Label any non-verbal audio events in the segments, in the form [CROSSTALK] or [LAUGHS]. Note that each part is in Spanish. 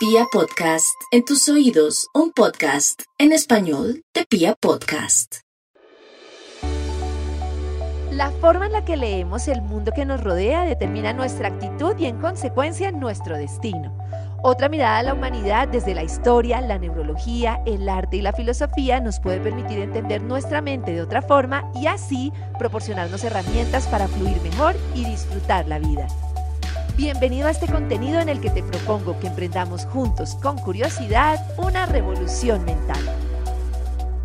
Pia Podcast, en tus oídos, un podcast en español de Pia Podcast. La forma en la que leemos el mundo que nos rodea determina nuestra actitud y en consecuencia nuestro destino. Otra mirada a la humanidad desde la historia, la neurología, el arte y la filosofía nos puede permitir entender nuestra mente de otra forma y así proporcionarnos herramientas para fluir mejor y disfrutar la vida. Bienvenido a este contenido en el que te propongo que emprendamos juntos con curiosidad una revolución mental.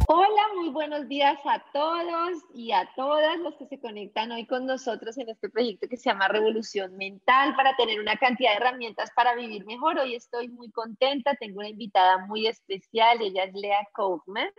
Hola, muy buenos días a todos y a todas los que se conectan hoy con nosotros en este proyecto que se llama Revolución Mental para tener una cantidad de herramientas para vivir mejor. Hoy estoy muy contenta, tengo una invitada muy especial, ella es Lea Kaufman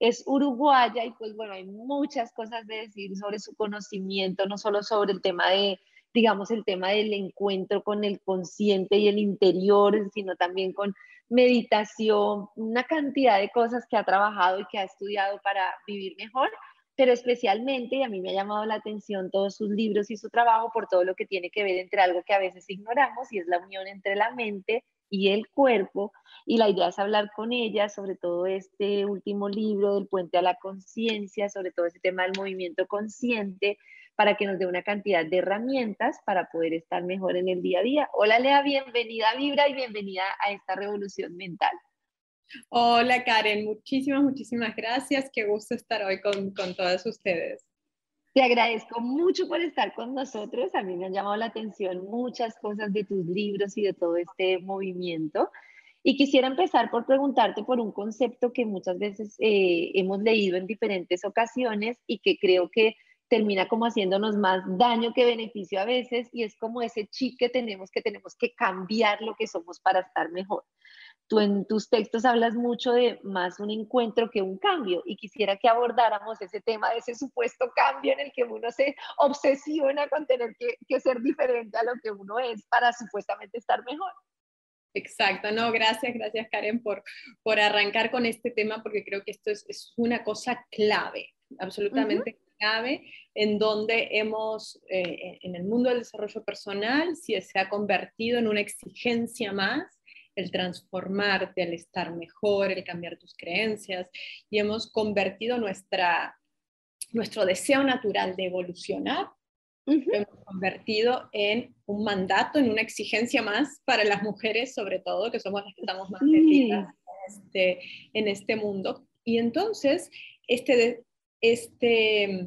es uruguaya y pues bueno, hay muchas cosas de decir sobre su conocimiento, no solo sobre el tema de digamos, el tema del encuentro con el consciente y el interior, sino también con meditación, una cantidad de cosas que ha trabajado y que ha estudiado para vivir mejor, pero especialmente, y a mí me ha llamado la atención todos sus libros y su trabajo por todo lo que tiene que ver entre algo que a veces ignoramos y es la unión entre la mente y el cuerpo. Y la idea es hablar con ella sobre todo este último libro del puente a la conciencia, sobre todo ese tema del movimiento consciente, para que nos dé una cantidad de herramientas para poder estar mejor en el día a día. Hola Lea, bienvenida a Vibra y bienvenida a esta revolución mental. Hola Karen, muchísimas, muchísimas gracias. Qué gusto estar hoy con, con todas ustedes. Te agradezco mucho por estar con nosotros. A mí me han llamado la atención muchas cosas de tus libros y de todo este movimiento. Y quisiera empezar por preguntarte por un concepto que muchas veces eh, hemos leído en diferentes ocasiones y que creo que termina como haciéndonos más daño que beneficio a veces y es como ese chip que tenemos que tenemos que cambiar lo que somos para estar mejor. Tú en tus textos hablas mucho de más un encuentro que un cambio y quisiera que abordáramos ese tema de ese supuesto cambio en el que uno se obsesiona con tener que, que ser diferente a lo que uno es para supuestamente estar mejor. Exacto, no, gracias, gracias Karen por, por arrancar con este tema porque creo que esto es, es una cosa clave, absolutamente en donde hemos, eh, en el mundo del desarrollo personal, si se ha convertido en una exigencia más el transformarte, el estar mejor, el cambiar tus creencias, y hemos convertido nuestra, nuestro deseo natural de evolucionar, hemos convertido en un mandato, en una exigencia más para las mujeres, sobre todo, que somos las que estamos más metidas este, en este mundo. Y entonces, este, este,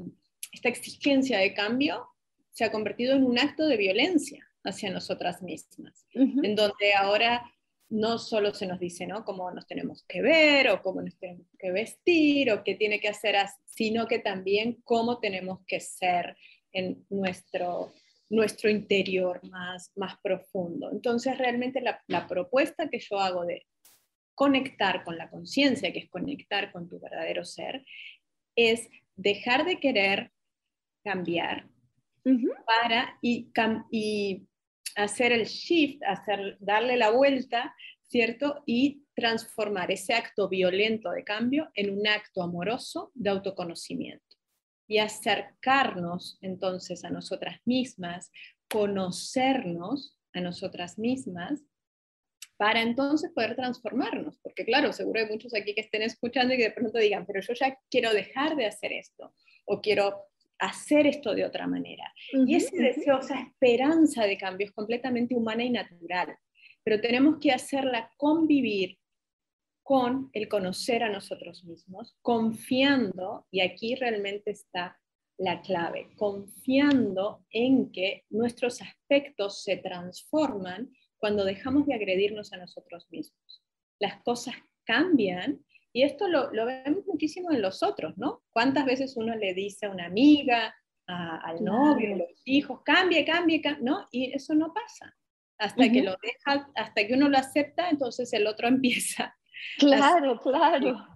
esta exigencia de cambio se ha convertido en un acto de violencia hacia nosotras mismas, en donde ahora no solo se nos dice ¿no? cómo nos tenemos que ver o cómo nos tenemos que vestir o qué tiene que hacer, sino que también cómo tenemos que ser en nuestro, nuestro interior más, más profundo. Entonces, realmente la, la propuesta que yo hago de conectar con la conciencia, que es conectar con tu verdadero ser, es dejar de querer cambiar para y, y, hacer el shift, hacer, darle la vuelta, ¿cierto? Y transformar ese acto violento de cambio en un acto amoroso de autoconocimiento y acercarnos entonces a nosotras mismas, conocernos a nosotras mismas para entonces poder transformarnos. Porque claro, seguro hay muchos aquí que estén escuchando y que de pronto digan, pero yo ya quiero dejar de hacer esto o quiero hacer esto de otra manera. y ese deseo, esa esperanza de cambio es completamente humana y natural, pero tenemos que hacerla convivir con el conocer a nosotros mismos, confiando, y aquí realmente está la clave, confiando en que nuestros aspectos se transforman cuando dejamos de agredirnos a nosotros mismos. Las cosas cambian y esto lo, vemos muchísimo en los otros, ¿no? ¿Cuántas veces uno le dice a una amiga, al novio, a los hijos, cambie, cambie, cambie, ¿no? Y eso no pasa. Hasta que lo deja, hasta que uno lo acepta, entonces el otro [LAUGHS] empieza. Claro, claro.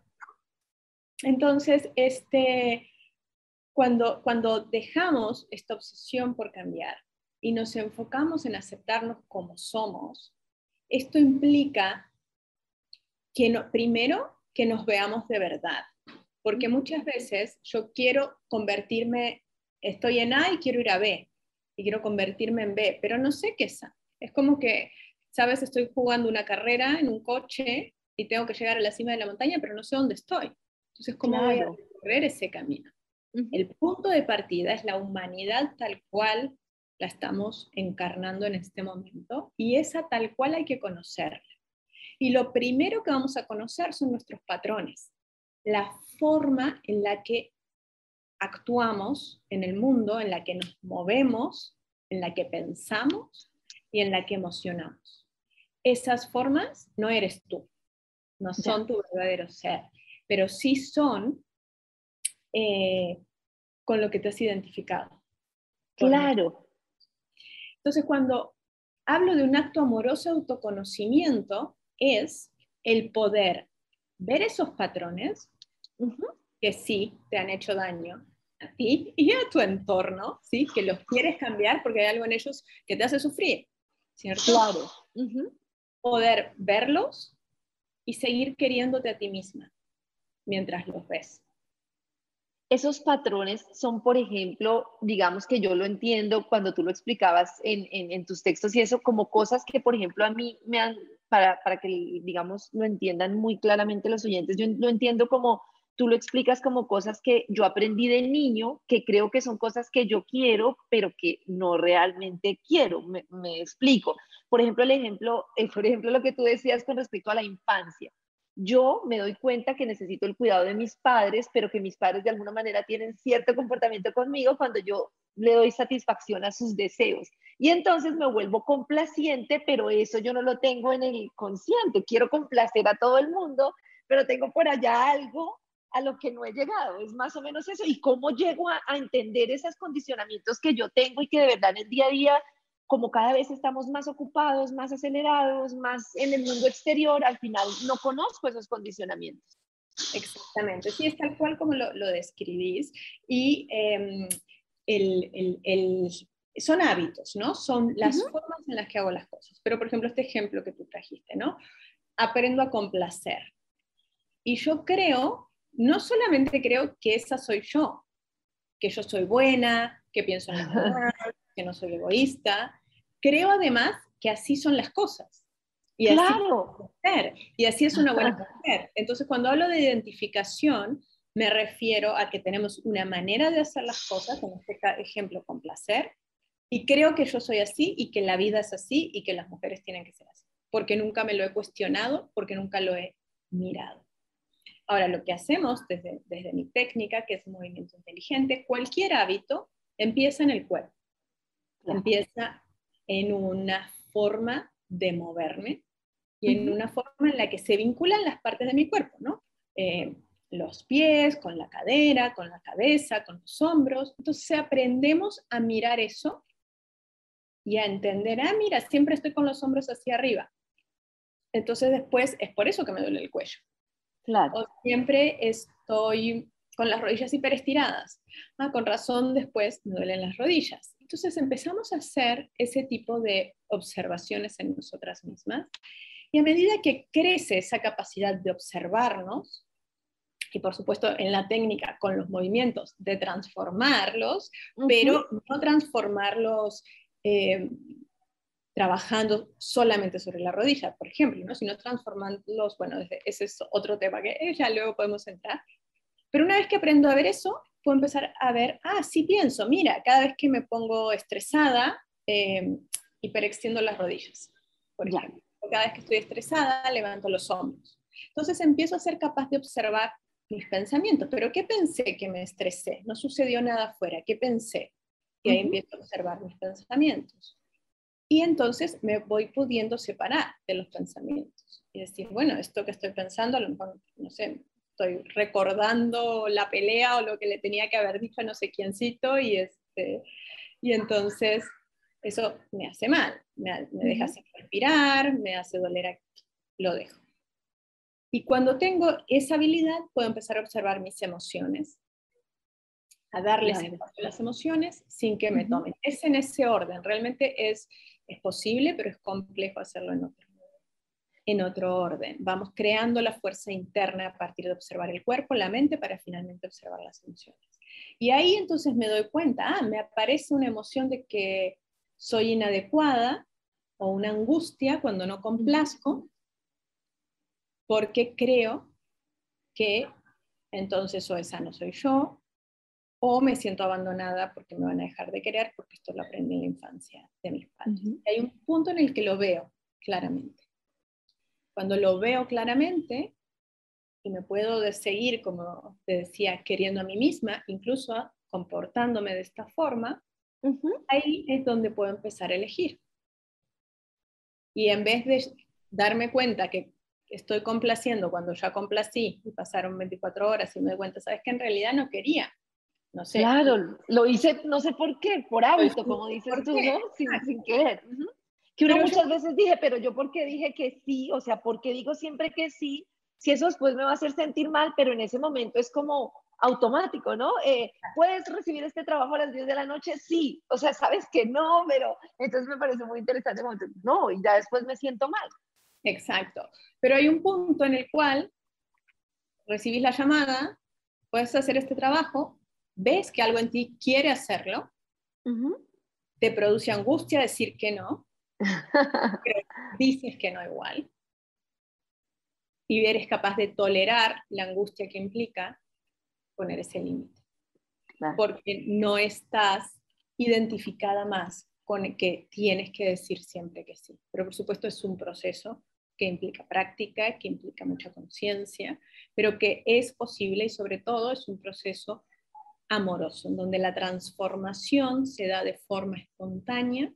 Entonces, este, cuando, cuando dejamos esta obsesión por cambiar, y nos enfocamos en aceptarnos como somos, esto implica que primero que nos veamos de verdad, porque muchas veces yo quiero convertirme, estoy en A y quiero ir a B, y quiero convertirme en B, pero no sé qué es A. Es como que Sabes, estoy jugando una carrera en un coche y tengo que llegar a la cima de la montaña, pero no sé dónde estoy. Entonces, ¿cómo voy a recorrer ese camino? El punto de partida es la humanidad tal cual la estamos encarnando en este momento y esa tal cual hay que conocerla. Y lo primero que vamos a conocer son nuestros patrones, la forma en la que actuamos en el mundo, en la que nos movemos, en la que pensamos y en la que emocionamos. Esas formas no eres tú, no son tu verdadero ser, pero sí son eh, con lo que te has identificado. Claro. Entonces, cuando hablo de un acto amoroso autoconocimiento, es el poder ver esos patrones que sí te han hecho daño a ti y a tu entorno, ¿sí? que los quieres cambiar porque hay algo en ellos que te hace sufrir, ¿cierto? Claro. Poder verlos y seguir queriéndote a ti misma mientras los ves. Esos patrones son, por ejemplo, digamos que yo lo entiendo cuando tú lo explicabas en, tus textos y eso, como cosas que, por ejemplo, a mí me han, para, para que, digamos, lo entiendan muy claramente los oyentes, yo lo entiendo como tú lo explicas como cosas que yo aprendí de niño, que creo que son cosas que yo quiero, pero que no realmente quiero. Me, explico. Por ejemplo, el ejemplo, el, por ejemplo, lo que tú decías con respecto a la infancia. Yo me doy cuenta que necesito el cuidado de mis padres, pero que mis padres de alguna manera tienen cierto comportamiento conmigo cuando yo le doy satisfacción a sus deseos. Y entonces me vuelvo complaciente, pero eso yo no lo tengo en el consciente. Quiero complacer a todo el mundo, pero tengo por allá algo a lo que no he llegado. Es más o menos eso. ¿Y cómo llego a, entender esos condicionamientos que yo tengo y que de verdad en el día a día, como cada vez estamos más ocupados, más acelerados, más en el mundo exterior, al final no conozco esos condicionamientos? Exactamente, sí, es tal cual como lo, describís. Y em, el, son hábitos, ¿no? Son las formas en las que hago las cosas. Pero, por ejemplo, este ejemplo que tú trajiste, ¿no? Aprendo a complacer. Y yo creo no solamente creo que esa soy yo, que yo soy buena, que pienso en [LAUGHS] que no soy egoísta, creo además que así son las cosas. Y claro. Así y así es una buena mujer. Entonces, cuando hablo de identificación, me refiero a que tenemos una manera de hacer las cosas, en este ejemplo, con placer, y creo que yo soy así y que la vida es así y que las mujeres tienen que ser así, porque nunca me lo he cuestionado, porque nunca lo he mirado. Ahora, lo que hacemos desde, desde mi técnica, que es movimiento inteligente, cualquier hábito empieza en el cuerpo, empieza en una forma de moverme y en una forma en la que se vinculan las partes de mi cuerpo, ¿no? Eh, los pies, con la cadera, con la cabeza, con los hombros. Entonces aprendemos a mirar eso y a entender, ah, mira, siempre estoy con los hombros hacia arriba. Entonces después es por eso que me duele el cuello. O siempre estoy con las rodillas hiperestiradas. Ah, con razón después me duelen las rodillas. Entonces empezamos a hacer ese tipo de observaciones en nosotras mismas. Y a medida que crece esa capacidad de observarnos, y por supuesto en la técnica con los movimientos de transformarlos, pero no transformarlos eh, trabajando solamente sobre la rodilla, por ejemplo, ¿no? sino transformándolos, bueno, ese es otro tema que ya luego podemos entrar. Pero una vez que aprendo a ver eso, puedo empezar a ver, ah, sí pienso, mira, cada vez que me pongo estresada, eh, hiperextiendo las rodillas, por ejemplo. Cada vez que estoy estresada, levanto los hombros. Entonces empiezo a ser capaz de observar mis pensamientos. ¿Pero qué pensé que me estresé? No sucedió nada afuera. ¿Qué pensé? Y ahí empiezo a observar mis pensamientos. Y entonces me voy pudiendo separar de los pensamientos y decir, bueno, esto que estoy pensando, a lo mejor, no sé, estoy recordando la pelea o lo que le tenía que haber dicho a no sé quiéncito y, este, y entonces eso me hace mal, me, deja sin respirar, me hace doler aquí, lo dejo. Y cuando tengo esa habilidad, puedo empezar a observar mis emociones, a darles espacio a las emociones sin que me tomen. Es en ese orden, realmente es es posible, pero es complejo hacerlo en otro, en otro orden. Vamos creando la fuerza interna a partir de observar el cuerpo, la mente, para finalmente observar las emociones. Y ahí entonces me doy cuenta, ah, me aparece una emoción de que soy inadecuada o una angustia cuando no complazco, porque creo que entonces o esa no soy yo, o me siento abandonada porque me van a dejar de querer, porque esto lo aprendí en la infancia de mis padres. Hay un punto en el que lo veo claramente. Cuando lo veo claramente y me puedo seguir, como te decía, queriendo a mí misma, incluso comportándome de esta forma, ahí es donde puedo empezar a elegir. Y en vez de darme cuenta que estoy complaciendo cuando ya complací y pasaron 24 horas y me doy cuenta, sabes que en realidad no quería. No sé. Claro, lo hice, no sé por qué, por hábito, como dices tú, ¿no? Sin, querer. Que uno muchas veces dije, pero yo por qué dije que sí, o sea, ¿por qué digo siempre que sí? Si eso después me va a hacer sentir mal, pero en ese momento es como automático, ¿no? Eh, ¿Puedes recibir este trabajo a las 10 de la noche? Sí, o sea, sabes que no, pero entonces me parece muy interesante, no, y ya después me siento mal. Exacto. Pero hay un punto en el cual recibís la llamada, puedes hacer este trabajo, ves que algo en ti quiere hacerlo, te produce angustia decir que no, pero [LAUGHS] dices que no igual, y eres capaz de tolerar la angustia que implica poner ese límite. Porque no estás identificada más con que tienes que decir siempre que sí. Pero por supuesto es un proceso que implica práctica, que implica mucha conciencia, pero que es posible y sobre todo es un proceso amoroso, en donde la transformación se da de forma espontánea,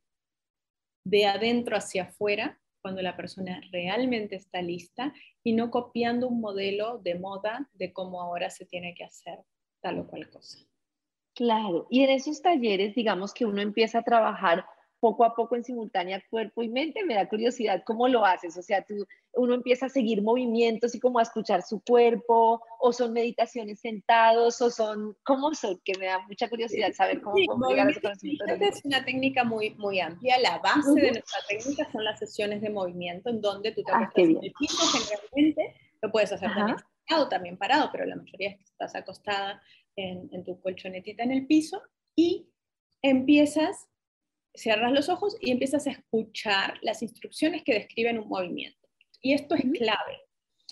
de adentro hacia afuera, cuando la persona realmente está lista y no copiando un modelo de moda de cómo ahora se tiene que hacer tal o cual cosa. Claro, y en esos talleres, digamos que uno empieza a trabajar poco a poco en simultánea cuerpo y mente, me da curiosidad cómo lo haces, o sea, tú, uno empieza a seguir movimientos y como a escuchar su cuerpo, o son meditaciones sentados, o son, ¿cómo son? Que me da mucha curiosidad saber cómo, sí, llegar a ese conocimiento. Es una técnica muy, muy amplia, la base de nuestra técnica son las sesiones de movimiento, en donde tú te ah, en el piso generalmente, lo puedes hacer también sentado, también parado, pero la mayoría es que estás acostada en, en tu colchonetita en el piso, y empiezas cierras los ojos y empiezas a escuchar las instrucciones que describen un movimiento. Y esto es clave,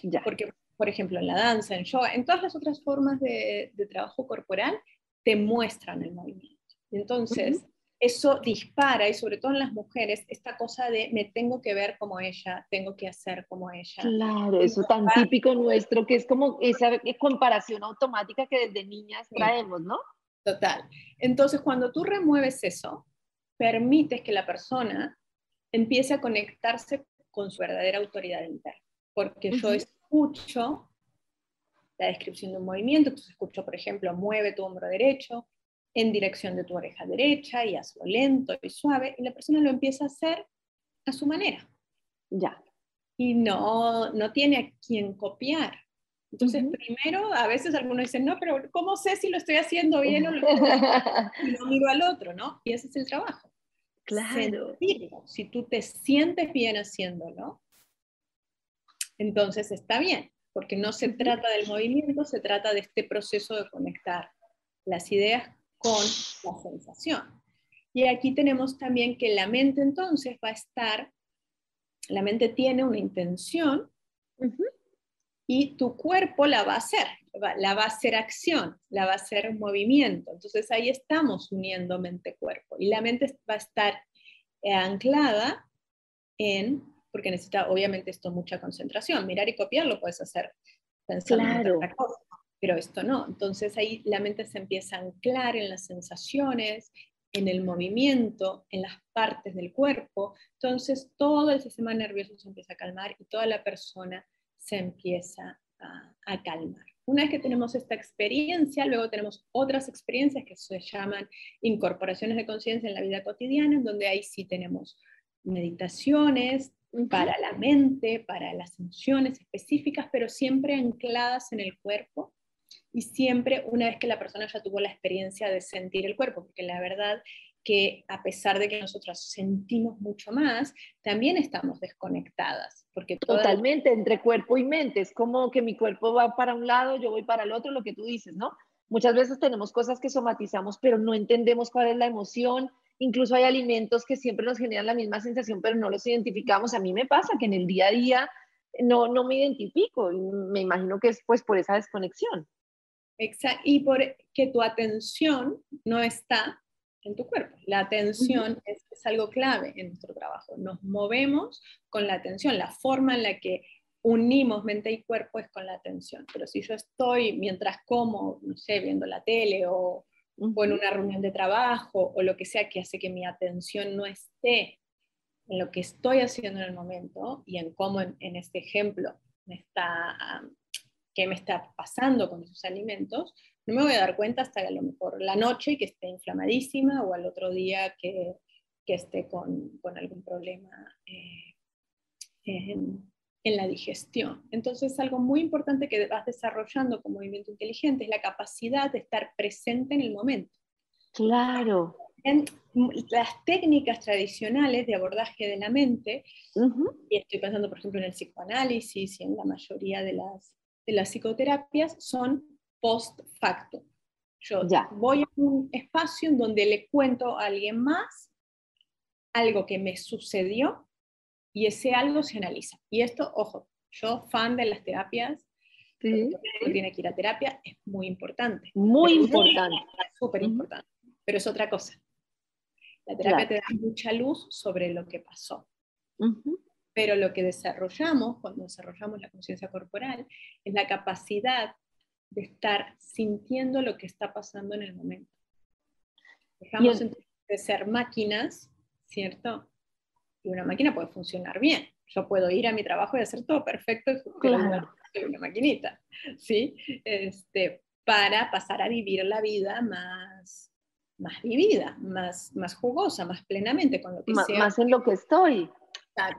ya. porque, por ejemplo, en la danza, en yoga, en todas las otras formas de, trabajo corporal, te muestran el movimiento. Entonces, eso dispara, y sobre todo en las mujeres, esta cosa de me tengo que ver como ella, tengo que hacer como ella. Claro, eso tan típico nuestro, que es como esa comparación automática que desde niñas traemos, ¿no? Total. Entonces, cuando tú remueves eso, permites que la persona empiece a conectarse con su verdadera autoridad interna. Porque yo escucho la descripción de un movimiento, entonces escucho, por ejemplo, mueve tu hombro derecho en dirección de tu oreja derecha y hazlo lento y suave, y la persona lo empieza a hacer a su manera. Ya. Y no, no tiene a quien copiar. Entonces, primero, a veces algunos dicen, no, pero ¿cómo sé si lo estoy haciendo bien o lo [LAUGHS] y no miro al otro, ¿no? Y ese es el trabajo. Claro. Si tú te sientes bien haciéndolo, entonces está bien, porque no se trata del movimiento, se trata de este proceso de conectar las ideas con la sensación. Y aquí tenemos también que la mente entonces va a estar, la mente tiene una intención y tu cuerpo la va a hacer, la va a hacer acción, la va a hacer movimiento. Entonces ahí estamos uniendo mente-cuerpo y la mente va a estar eh, anclada en, porque necesita obviamente esto mucha concentración, mirar y copiar lo puedes hacer pensando en otra cosa, pero esto no. Entonces ahí la mente se empieza a anclar en las sensaciones, en el movimiento, en las partes del cuerpo. Entonces todo el sistema nervioso se empieza a calmar y toda la persona se empieza a, calmar. Una vez que tenemos esta experiencia, luego tenemos otras experiencias que se llaman incorporaciones de conciencia en la vida cotidiana, en donde ahí sí tenemos meditaciones para la mente, para las emociones específicas, pero siempre ancladas en el cuerpo. Y siempre una vez que la persona ya tuvo la experiencia de sentir el cuerpo, porque la verdad que a pesar de que nosotros sentimos mucho más, también estamos desconectadas. Porque Totalmente, entre cuerpo y mente. Es como que mi cuerpo va para un lado, yo voy para el otro, lo que tú dices, ¿no? Muchas veces tenemos cosas que somatizamos, pero no entendemos cuál es la emoción incluso hay alimentos que siempre nos generan la misma sensación, pero no los identificamos. A mí me pasa que en el día a día no, no me identifico, me imagino que es pues por esa desconexión. Exacto, y por que tu atención no está en tu cuerpo. La atención es, es, algo clave en nuestro trabajo. Nos movemos con la atención. La forma en la que unimos mente y cuerpo es con la atención. Pero si yo estoy mientras como, no sé, viendo la tele o, o en una reunión de trabajo o lo que sea que hace que mi atención no esté en lo que estoy haciendo en el momento y en cómo en, en este ejemplo me está, qué me está pasando con esos alimentos, no me voy a dar cuenta hasta a lo mejor la noche que esté inflamadísima o al otro día que, que esté con, con, algún problema eh, en, en, la digestión. Entonces, algo muy importante que vas desarrollando con movimiento inteligente es la capacidad de estar presente en el momento. Claro. En las técnicas tradicionales de abordaje de la mente, uh -huh. y estoy pensando, por ejemplo, en el psicoanálisis y en la mayoría de las, de las psicoterapias, son post facto. Yo ya. voy a un espacio en donde le cuento a alguien más algo que me sucedió y ese algo se analiza. Y esto, ojo, yo fan de las terapias, sí. tiene que ir a terapia, es muy importante. Muy importante. Súper importante. Uh -huh. Pero es otra cosa. La terapia claro. te da mucha luz sobre lo que pasó. Uh -huh. Pero lo que desarrollamos cuando desarrollamos la conciencia corporal es la capacidad de estar sintiendo lo que está pasando en el momento. Dejamos el... de ser máquinas, ¿cierto? Y una máquina puede funcionar bien. Yo puedo ir a mi trabajo y hacer todo perfecto, claro. soy una maquinita, ¿sí? Este, para pasar a vivir la vida más, más vivida, más, más jugosa, más plenamente, con lo que sea. Más en lo que estoy.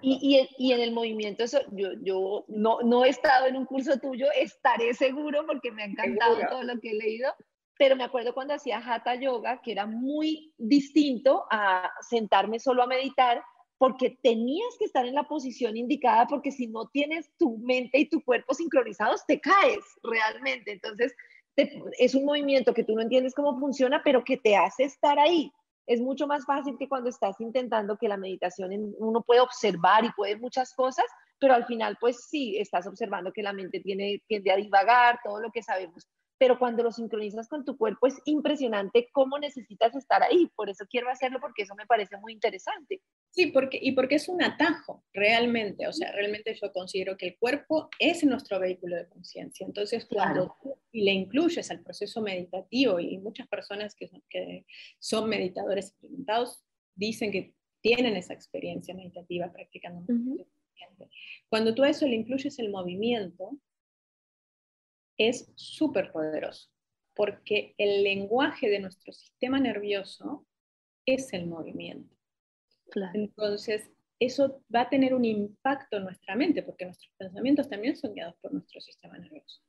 Y, y, y, en el movimiento, eso, yo, yo no, no, he estado en un curso tuyo, estaré seguro porque me ha encantado todo lo que he leído, pero me acuerdo cuando hacía Hatha Yoga, que era muy distinto a sentarme solo a meditar, porque tenías que estar en la posición indicada, porque si no tienes tu mente y tu cuerpo sincronizados, te caes realmente. Entonces, te, es un movimiento que tú no entiendes cómo funciona, pero que te hace estar ahí es mucho más fácil que cuando estás intentando que la meditación uno puede observar y puede muchas cosas, pero al final pues sí, estás observando que la mente tiene, tiende a divagar, todo lo que sabemos. Pero cuando lo sincronizas con tu cuerpo es impresionante cómo necesitas estar ahí. Por eso quiero hacerlo porque eso me parece muy interesante. Sí, porque, y porque es un atajo, realmente. O sea, realmente yo considero que el cuerpo es nuestro vehículo de conciencia. Entonces, cuando claro. tú le incluyes al proceso meditativo, y muchas personas que son, que son meditadores experimentados dicen que tienen esa experiencia meditativa practicando. Uh -huh. Cuando tú a eso le incluyes el movimiento, es súper poderoso, porque el lenguaje de nuestro sistema nervioso es el movimiento. Claro. Entonces, eso va a tener un impacto en nuestra mente, porque nuestros pensamientos también son guiados por nuestro sistema nervioso.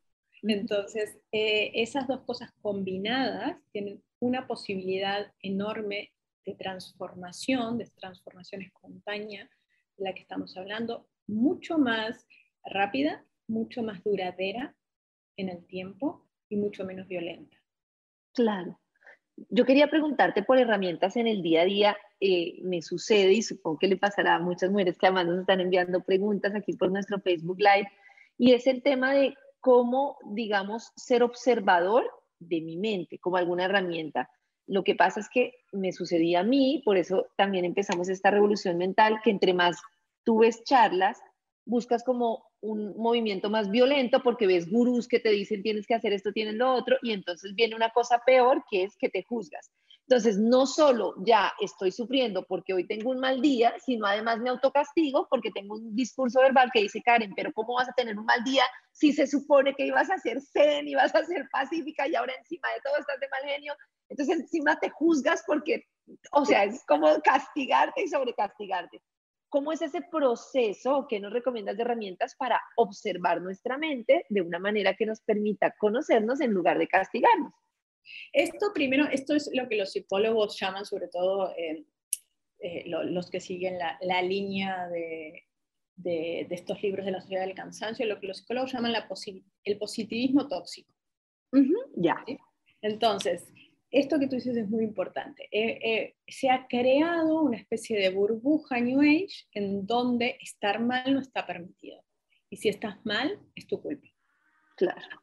Entonces, eh, esas dos cosas combinadas tienen una posibilidad enorme de transformación, de transformación espontánea, de la que estamos hablando, mucho más rápida, mucho más duradera en el tiempo y mucho menos violenta. Claro. Yo quería preguntarte por herramientas en el día a día. Eh, me sucede y supongo que le pasará a muchas mujeres que además nos están enviando preguntas aquí por nuestro Facebook Live y es el tema de cómo, digamos, ser observador de mi mente como alguna herramienta. Lo que pasa es que me sucedía a mí, por eso también empezamos esta revolución mental, que entre más tú ves charlas, buscas como un movimiento más violento porque ves gurús que te dicen tienes que hacer esto, tienes lo otro, y entonces viene una cosa peor que es que te juzgas. Entonces, no solo ya estoy sufriendo porque hoy tengo un mal día, sino además me autocastigo porque tengo un discurso verbal que dice, Karen, pero ¿cómo vas a tener un mal día si se supone que ibas a ser zen, ibas a ser pacífica y ahora encima de todo estás de mal genio? Entonces, encima te juzgas porque, o sea, es como castigarte y sobrecastigarte. ¿Cómo es ese proceso? ¿Qué nos recomiendas de herramientas para observar nuestra mente de una manera que nos permita conocernos en lugar de castigarnos? Esto primero, esto es lo que los psicólogos llaman, sobre todo eh, eh, lo, los que siguen la, la línea de, de, de, estos libros de la sociedad del cansancio, lo que los psicólogos llaman la posi el positivismo tóxico. Uh -huh, ya. ¿Sí? Entonces, esto que tú dices es muy importante. Eh, eh, se ha creado una especie de burbuja New Age en donde estar mal no está permitido. Y si estás mal, es tu culpa. Claro.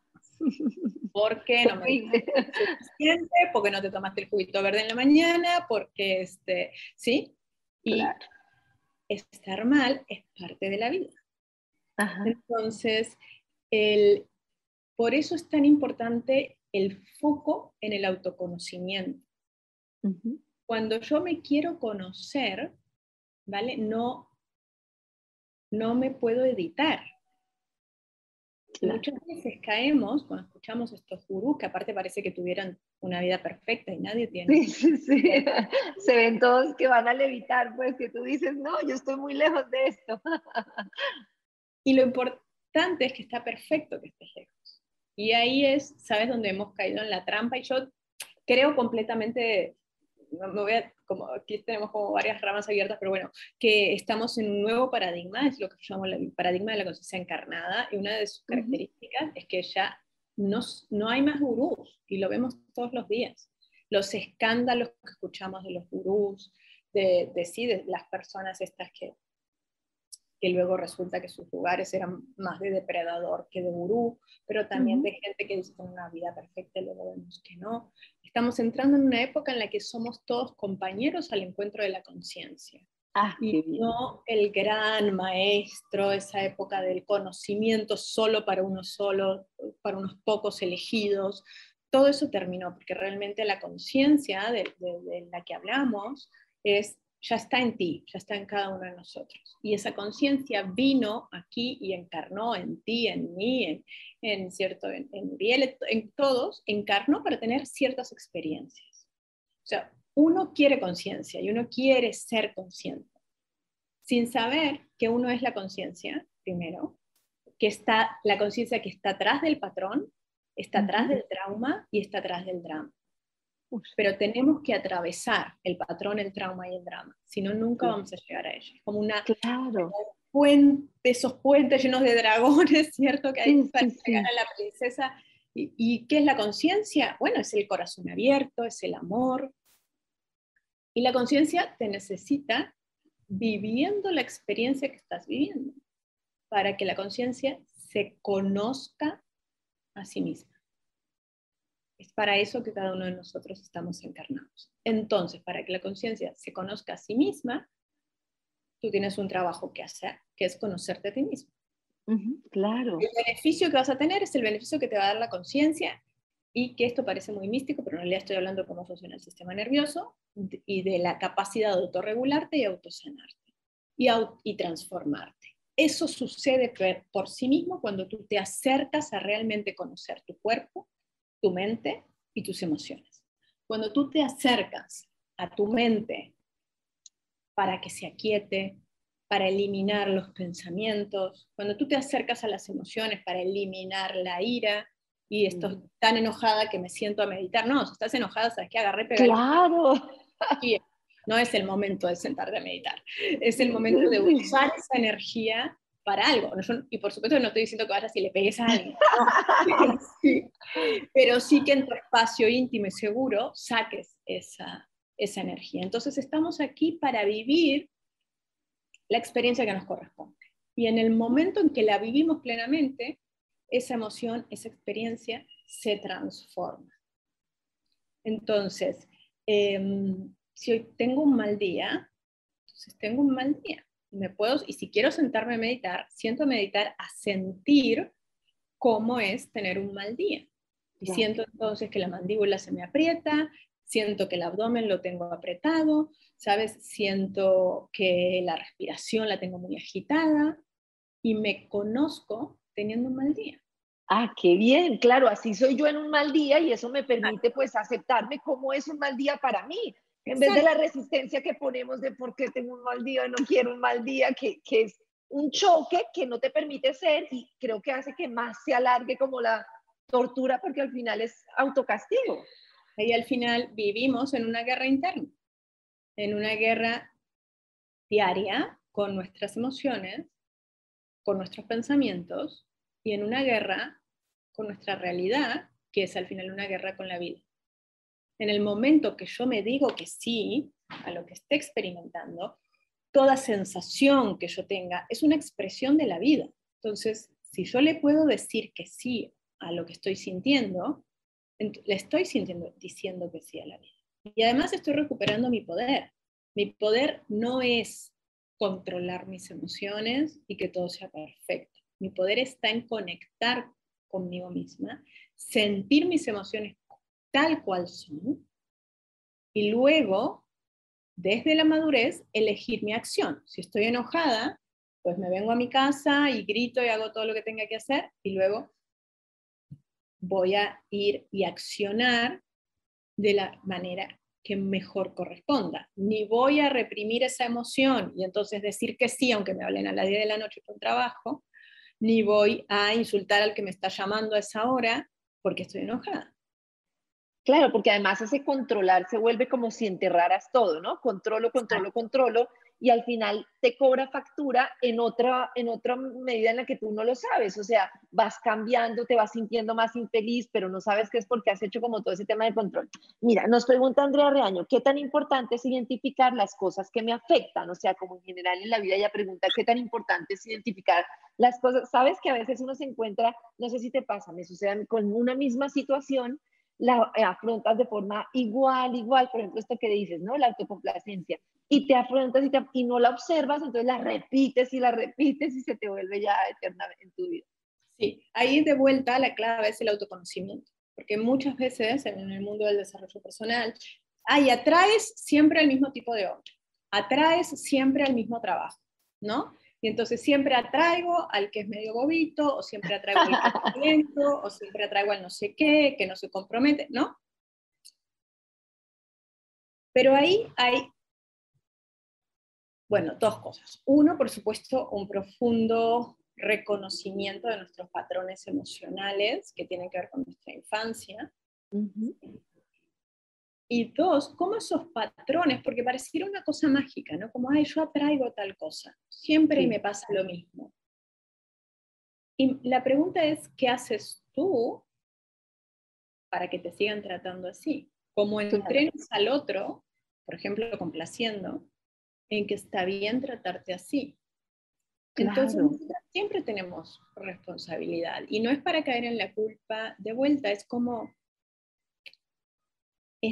Porque no me suficiente, porque no te tomaste el juguito verde en la mañana, porque este, ¿sí? Y estar mal es parte de la vida. Entonces, el, por eso es tan importante el foco en el autoconocimiento. Cuando yo me quiero conocer, ¿vale? No, no me puedo editar. Muchas veces caemos cuando escuchamos estos gurús que aparte parece que tuvieran una vida perfecta y nadie tiene. Sí, sí, sí. [LAUGHS] Se ven todos que van a levitar, pues que tú dices, no, yo estoy muy lejos de esto. [LAUGHS] Y lo importante es que está perfecto que estés lejos. Y ahí es, ¿sabes?, donde hemos caído en la trampa. Y yo creo completamente, me voy a, como aquí tenemos como varias ramas abiertas, pero bueno, que estamos en un nuevo paradigma, es lo que llamamos el paradigma de la conciencia encarnada, y una de sus características es que ya no, no hay más gurús, y lo vemos todos los días. Los escándalos que escuchamos de los gurús, de, de, sí, de las personas estas que que luego resulta que sus lugares eran más de depredador que de gurú, pero también de gente que dice una vida perfecta y luego vemos que no. Estamos entrando en una época en la que somos todos compañeros al encuentro de la conciencia. Ah, y no el gran maestro, esa época del conocimiento solo para uno solo, para unos pocos elegidos. Todo eso terminó, porque realmente la conciencia de, de la que hablamos es ya está en ti, ya está en cada uno de nosotros. Y esa conciencia vino aquí y encarnó en ti, en mí, en, cierto, en, en en todos, encarnó para tener ciertas experiencias. O sea, uno quiere conciencia y uno quiere ser consciente, sin saber que uno es la conciencia, primero, que está la conciencia que está atrás del patrón, está atrás del trauma y está atrás del drama. Pero tenemos que atravesar el patrón, el trauma y el drama, si no, nunca vamos a llegar a ello. Como una claro. puente, esos puentes llenos de dragones, [LAUGHS] ¿cierto? Que hay para llegar a la princesa. ¿Y, ¿Y qué es la conciencia? Bueno, es el corazón abierto, es el amor. Y la conciencia te necesita viviendo la experiencia que estás viviendo, para que la conciencia se conozca a sí misma. Es para eso que cada uno de nosotros estamos encarnados. Entonces, para que la conciencia se conozca a sí misma, tú tienes un trabajo que hacer, que es conocerte a ti mismo. claro. El beneficio que vas a tener es el beneficio que te va a dar la conciencia y que esto parece muy místico, pero en realidad estoy hablando de cómo funciona el sistema nervioso y de la capacidad de autorregularte y autosanarte y, y transformarte. Eso sucede por sí mismo cuando tú te acercas a realmente conocer tu cuerpo, tu mente y tus emociones. Cuando tú te acercas a tu mente para que se aquiete, para eliminar los pensamientos, cuando tú te acercas a las emociones para eliminar la ira y estoy mm. tan enojada que me siento a meditar, no, si estás enojada, sabes que agarré, pegar. Claro. [LAUGHS] no es el momento de sentarte a meditar, es el momento de [LAUGHS] usar esa energía para algo. y por supuesto no estoy diciendo que vayas y le pegues a alguien, [LAUGHS] pero sí que en tu espacio íntimo y seguro saques esa, esa energía. Entonces estamos aquí para vivir la experiencia que nos corresponde. Y en el momento en que la vivimos plenamente, esa emoción, esa experiencia se transforma. Entonces, em, si hoy tengo un mal día, entonces tengo un mal día me puedo, y si quiero sentarme a meditar, siento meditar a sentir cómo es tener un mal día. Y siento entonces que la mandíbula se me aprieta, siento que el abdomen lo tengo apretado, ¿sabes? Siento que la respiración la tengo muy agitada y me conozco teniendo un mal día. Ah, qué bien, claro, así soy yo en un mal día y eso me permite pues aceptarme como es un mal día para mí. En vez de la resistencia que ponemos de por qué tengo un mal día, no quiero un mal día, que, que es un choque que no te permite ser y creo que hace que más se alargue como la tortura porque al final es autocastigo. Y al final vivimos en una guerra interna, en una guerra diaria con nuestras emociones, con nuestros pensamientos y en una guerra con nuestra realidad, que es al final una guerra con la vida. En el momento que yo me digo que sí a lo que esté experimentando, toda sensación que yo tenga es una expresión de la vida. Entonces, si yo le puedo decir que sí a lo que estoy sintiendo, le estoy sintiendo, diciendo que sí a la vida. Y además estoy recuperando mi poder. Mi poder no es controlar mis emociones y que todo sea perfecto. Mi poder está en conectar conmigo misma, sentir mis emociones tal cual son y luego, desde la madurez, elegir mi acción. Si estoy enojada, pues me vengo a mi casa y grito y hago todo lo que tenga que hacer y luego voy a ir y accionar de la manera que mejor corresponda. Ni voy a reprimir esa emoción y entonces decir que sí, aunque me hablen a las 10 de la noche con trabajo, ni voy a insultar al que me está llamando a esa hora porque estoy enojada. Claro, porque además ese controlar se vuelve como si enterraras todo, ¿no? Controlo, controlo, controlo, y al final te cobra factura en otra, en otra medida en la que tú no lo sabes. O sea, vas cambiando, te vas sintiendo más infeliz, pero no sabes qué es porque has hecho como todo ese tema de control. Mira, nos pregunta Andrea Reaño, ¿qué tan importante es identificar las cosas que me afectan? O sea, como en general en la vida ella pregunta, ¿qué tan importante es identificar las cosas? Sabes que a veces uno se encuentra, no sé si te pasa, me sucede con una misma situación la afrontas de forma igual, igual, por ejemplo, esto que dices, ¿no? La autocomplacencia y te afrontas y, y, no la observas, entonces la repites y la repites y se te vuelve ya eterna en tu vida. Sí, ahí de vuelta la clave es el autoconocimiento, porque muchas veces en el mundo del desarrollo personal, ahí atraes siempre al mismo tipo de hombre, atraes siempre al mismo trabajo, ¿no? Y entonces siempre atraigo al que es medio bobito, o siempre atraigo al que [LAUGHS] es o siempre atraigo al no sé qué, que no se compromete, ¿no? Pero ahí hay bueno, dos cosas. Uno, por supuesto, un profundo reconocimiento de nuestros patrones emocionales que tienen que ver con nuestra infancia. Y dos, cómo esos patrones, porque pareciera una cosa mágica, ¿no? Como, ay, yo atraigo tal cosa, siempre me pasa lo mismo. Y la pregunta es, ¿qué haces tú para que te sigan tratando así? Como entrenas al otro, por ejemplo, complaciendo, en que está bien tratarte así. Entonces, siempre tenemos responsabilidad y no es para caer en la culpa de vuelta, es como...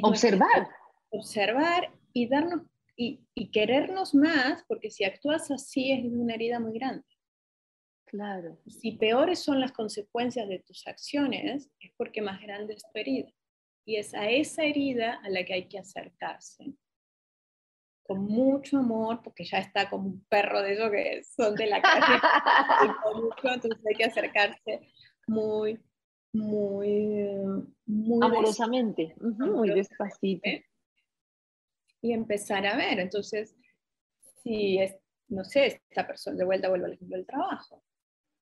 observar. Observar y darnos y, y, querernos más, porque si actúas así es una herida muy grande. Claro. Si peores son las consecuencias de tus acciones, es porque más grande es tu herida. Y es a esa herida a la que hay que acercarse con mucho amor, porque ya está como un perro de ellos que son de la calle, [LAUGHS] entonces hay que acercarse muy, muy, muy amorosamente, muy despacito. Y empezar a ver, entonces, si es, no sé, esta persona de vuelta vuelve al ejemplo del trabajo,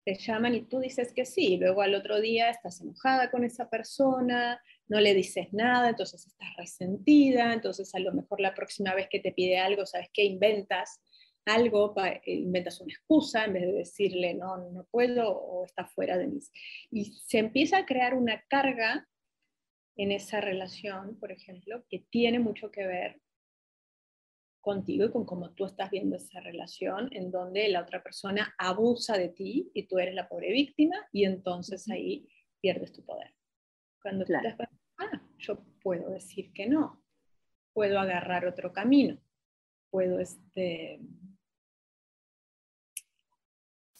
te llaman y tú dices que sí, luego al otro día estás enojada con esa persona, no le dices nada, entonces estás resentida, entonces a lo mejor la próxima vez que te pide algo, ¿sabes qué? Inventas algo, eh, inventas una excusa en vez de decirle, no, no puedo o está fuera de mí. Y se empieza a crear una carga en esa relación, por ejemplo, que tiene mucho que ver contigo y con cómo tú estás viendo esa relación, en donde la otra persona abusa de ti y tú eres la pobre víctima y entonces ahí pierdes tu poder. Cuando tú te das ah, yo puedo decir que no, puedo agarrar otro camino, puedo este...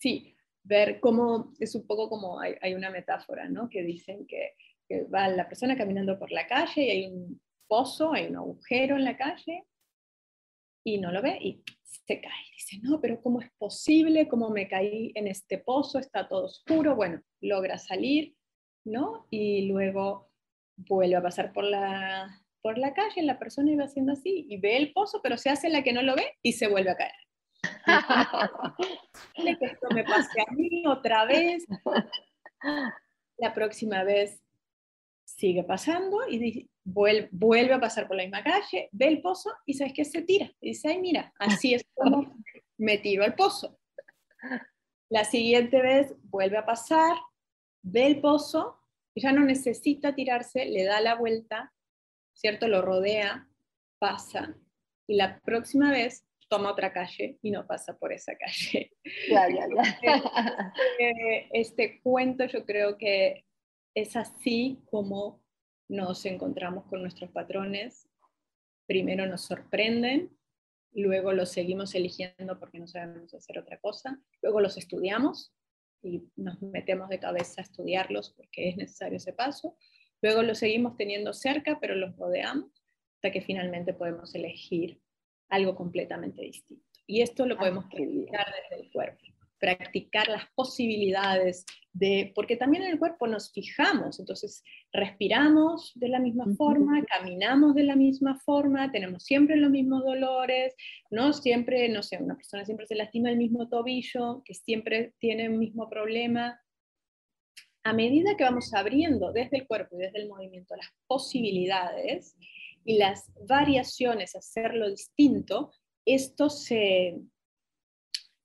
Sí, ver cómo, es un poco como hay, una metáfora, ¿no? Que dicen que, que va la persona caminando por la calle y hay un pozo, hay un agujero en la calle y no lo ve y se cae. Dice, no, pero ¿cómo es posible? ¿Cómo me caí en este pozo? Está todo oscuro. Bueno, logra salir, ¿no? Y luego vuelve a pasar por la, por la calle, la persona iba haciendo así y ve el pozo, pero se hace la que no lo ve y se vuelve a caer. [LAUGHS] que esto me pase a mí otra vez. La próxima vez sigue pasando y vuelve, a pasar por la misma calle, ve el pozo y sabes que se tira. Y dice, ay, mira, así es como me tiro al pozo. La siguiente vez vuelve a pasar, ve el pozo, y ya no necesita tirarse, le da la vuelta ¿cierto? Lo rodea, pasa, y la próxima vez toma otra calle y no pasa por esa calle. Ya, ya, ya. Este, este cuento yo creo que es así como nos encontramos con nuestros patrones. Primero nos sorprenden, luego los seguimos eligiendo porque no sabemos hacer otra cosa, luego los estudiamos y nos metemos de cabeza a estudiarlos porque es necesario ese paso, luego los seguimos teniendo cerca, pero los rodeamos hasta que finalmente podemos elegir algo completamente distinto. Y esto lo podemos practicar desde el cuerpo, practicar las posibilidades de, porque también en el cuerpo nos fijamos, entonces respiramos de la misma forma, caminamos de la misma forma, tenemos siempre los mismos dolores, no siempre, no sé, una persona siempre se lastima el mismo tobillo, que siempre tiene el mismo problema. A medida que vamos abriendo desde el cuerpo y desde el movimiento las posibilidades, y las variaciones, hacerlo distinto, esto se,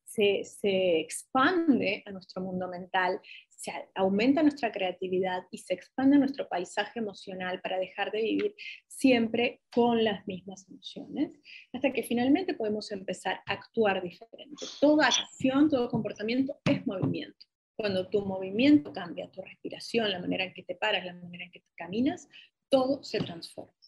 se, expande a nuestro mundo mental, se aumenta nuestra creatividad y se expande nuestro paisaje emocional para dejar de vivir siempre con las mismas emociones, hasta que finalmente podemos empezar a actuar diferente. Toda acción, todo comportamiento es movimiento. Cuando tu movimiento cambia, tu respiración, la manera en que te paras, la manera en que te caminas, todo se transforma.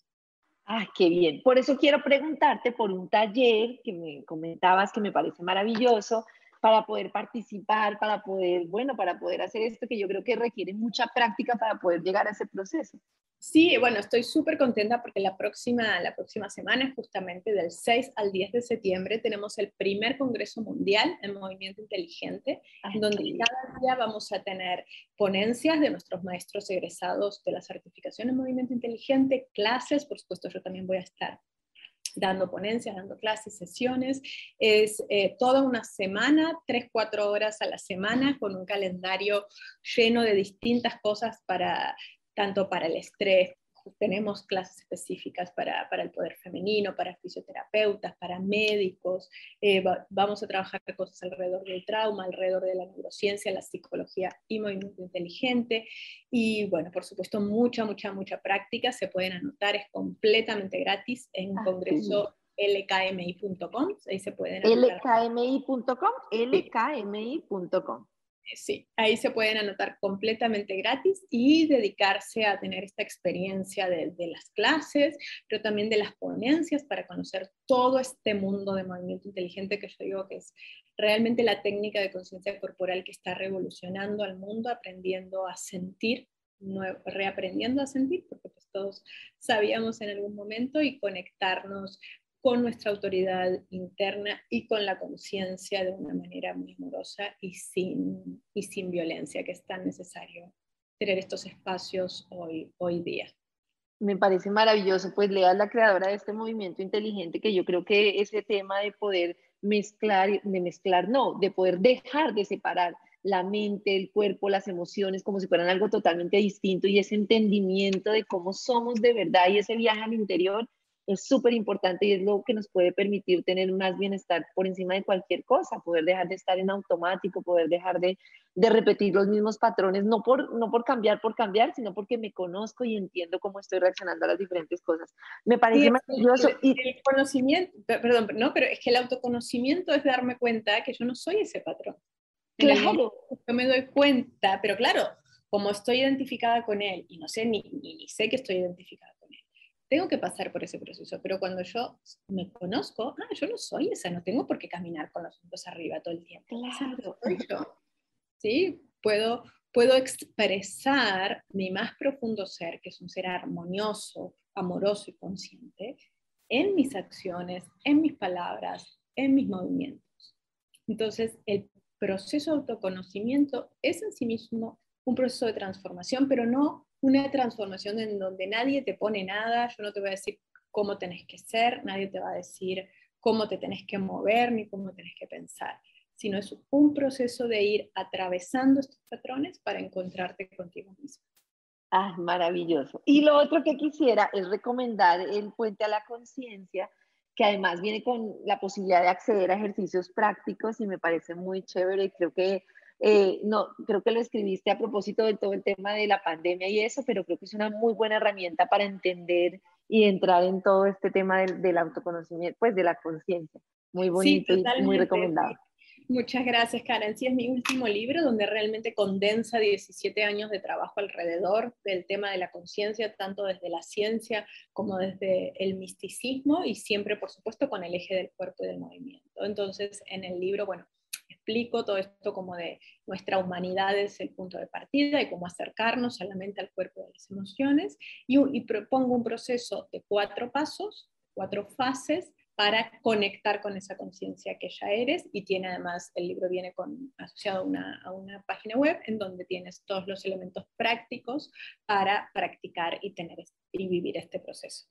Ah, qué bien. Por eso quiero preguntarte por un taller que me comentabas que me parece maravilloso para poder participar, para poder, bueno, para poder hacer esto que yo creo que requiere mucha práctica para poder llegar a ese proceso. Sí, bueno, estoy súper contenta porque la próxima, la próxima semana, justamente del 6 al 10 de septiembre, tenemos el primer Congreso Mundial en Movimiento Inteligente, en donde cada día vamos a tener ponencias de nuestros maestros egresados de la certificación en Movimiento Inteligente, clases, por supuesto yo también voy a estar dando ponencias, dando clases, sesiones. Es eh, toda una semana, tres, cuatro horas a la semana, con un calendario lleno de distintas cosas para tanto para el estrés, tenemos clases específicas para, el poder femenino, para fisioterapeutas, para médicos, eh, vamos a trabajar cosas alrededor del trauma, alrededor de la neurociencia, la psicología y movimiento inteligente. Y bueno, por supuesto, mucha, mucha, mucha práctica, se pueden anotar, es completamente gratis en ah, congreso lkmi.com, ahí se pueden anotar. lkmi.com, lkmi.com. Sí, ahí se pueden anotar completamente gratis y dedicarse a tener esta experiencia de, las clases, pero también de las ponencias para conocer todo este mundo de movimiento inteligente que yo digo que es realmente la técnica de conciencia corporal que está revolucionando al mundo, aprendiendo a sentir, reaprendiendo a sentir, porque pues todos sabíamos en algún momento y conectarnos con nuestra autoridad interna y con la conciencia de una manera muy amorosa y sin, y sin violencia, que es tan necesario tener estos espacios hoy, hoy día. Me parece maravilloso, pues Lea es la creadora de este movimiento inteligente que yo creo que ese tema de poder mezclar, de mezclar, no, de poder dejar de separar la mente, el cuerpo, las emociones como si fueran algo totalmente distinto y ese entendimiento de cómo somos de verdad y ese viaje al interior es súper importante y es lo que nos puede permitir tener más bienestar por encima de cualquier cosa, poder dejar de estar en automático, poder dejar de, de, repetir los mismos patrones, no por, no por cambiar por cambiar, sino porque me conozco y entiendo cómo estoy reaccionando a las diferentes cosas. Me parece maravilloso. y el conocimiento, perdón, no, pero es que el autoconocimiento es darme cuenta que yo no soy ese patrón. Claro. Yo me doy cuenta, pero claro, como estoy identificada con él y no sé ni, ni, ni sé que estoy identificada tengo que pasar por ese proceso, pero cuando yo me conozco, ah, yo no soy esa, no tengo por qué caminar con los hombros arriba todo el tiempo. Claro. yo. ¿Sí? Puedo, puedo expresar mi más profundo ser, que es un ser armonioso, amoroso y consciente, en mis acciones, en mis palabras, en mis movimientos. Entonces, el proceso de autoconocimiento es en sí mismo un proceso de transformación, pero no una transformación en donde nadie te pone nada, yo no te voy a decir cómo tenés que ser, nadie te va a decir cómo te tenés que mover ni cómo tenés que pensar, sino es un proceso de ir atravesando estos patrones para encontrarte contigo mismo. Ah, maravilloso. Y lo otro que quisiera es recomendar el puente a la conciencia, que además viene con la posibilidad de acceder a ejercicios prácticos y me parece muy chévere. Creo que eh, no, creo que lo escribiste a propósito de todo el tema de la pandemia y eso, pero creo que es una muy buena herramienta para entender y entrar en todo este tema del, autoconocimiento, pues de la conciencia. Muy bonito y muy recomendado. Muchas gracias, Karen. Sí, es mi último libro donde realmente condensa 17 años de trabajo alrededor del tema de la conciencia, tanto desde la ciencia como desde el misticismo y siempre, por supuesto, con el eje del cuerpo y del movimiento. Entonces, en el libro, bueno, explico todo esto como de nuestra humanidad es el punto de partida y cómo acercarnos solamente al cuerpo de las emociones y, y propongo un proceso de cuatro pasos, cuatro fases para conectar con esa conciencia que ya eres y tiene además, el libro viene con, asociado a una, a una, página web en donde tienes todos los elementos prácticos para practicar y, tener, y vivir este proceso.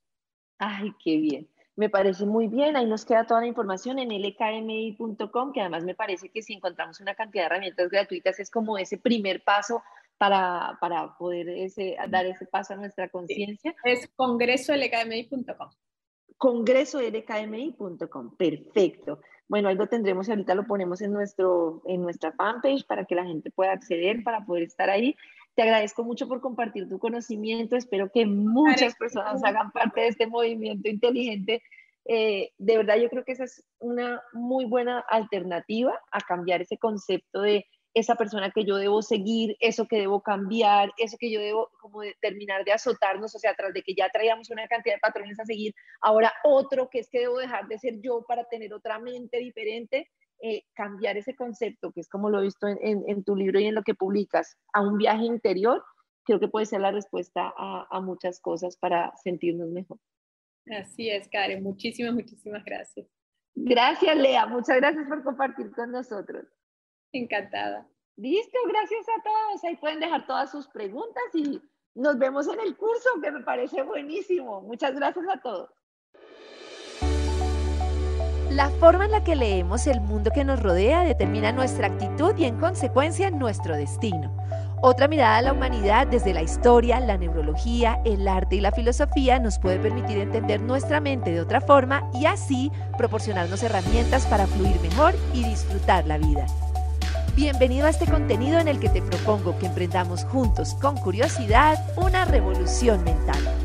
Ay, qué bien. Me parece muy bien, ahí nos queda toda la información en lkmi.com, que además me parece que si encontramos una cantidad de herramientas gratuitas es como ese primer paso para, para poder ese, dar ese paso a nuestra conciencia. Es congresolkmi.com congresolkmi.com. Perfecto. Bueno, ahí lo tendremos y ahorita lo ponemos en, nuestro, en nuestra fanpage para que la gente pueda acceder, para poder estar ahí. Te agradezco mucho por compartir tu conocimiento. Espero que muchas personas hagan parte de este movimiento inteligente. Eh, de verdad, yo creo que esa es una muy buena alternativa a cambiar ese concepto de esa persona que yo debo seguir, eso que debo cambiar, eso que yo debo como terminar de azotarnos, o sea, tras de que ya traíamos una cantidad de patrones a seguir, ahora otro que es que debo dejar de ser yo para tener otra mente diferente, eh, cambiar ese concepto, que es como lo he visto en, tu libro y en lo que publicas, a un viaje interior, creo que puede ser la respuesta a, a muchas cosas para sentirnos mejor. Así es, Karen. Muchísimas, muchísimas gracias. Gracias, Lea. Muchas gracias por compartir con nosotros. Encantada. Listo, gracias a todos. Ahí pueden dejar todas sus preguntas y nos vemos en el curso que me parece buenísimo. Muchas gracias a todos. La forma en la que leemos el mundo que nos rodea determina nuestra actitud y en consecuencia nuestro destino. Otra mirada a la humanidad desde la historia, la neurología, el arte y la filosofía nos puede permitir entender nuestra mente de otra forma y así proporcionarnos herramientas para fluir mejor y disfrutar la vida. Bienvenido a este contenido en el que te propongo que emprendamos juntos con curiosidad una revolución mental.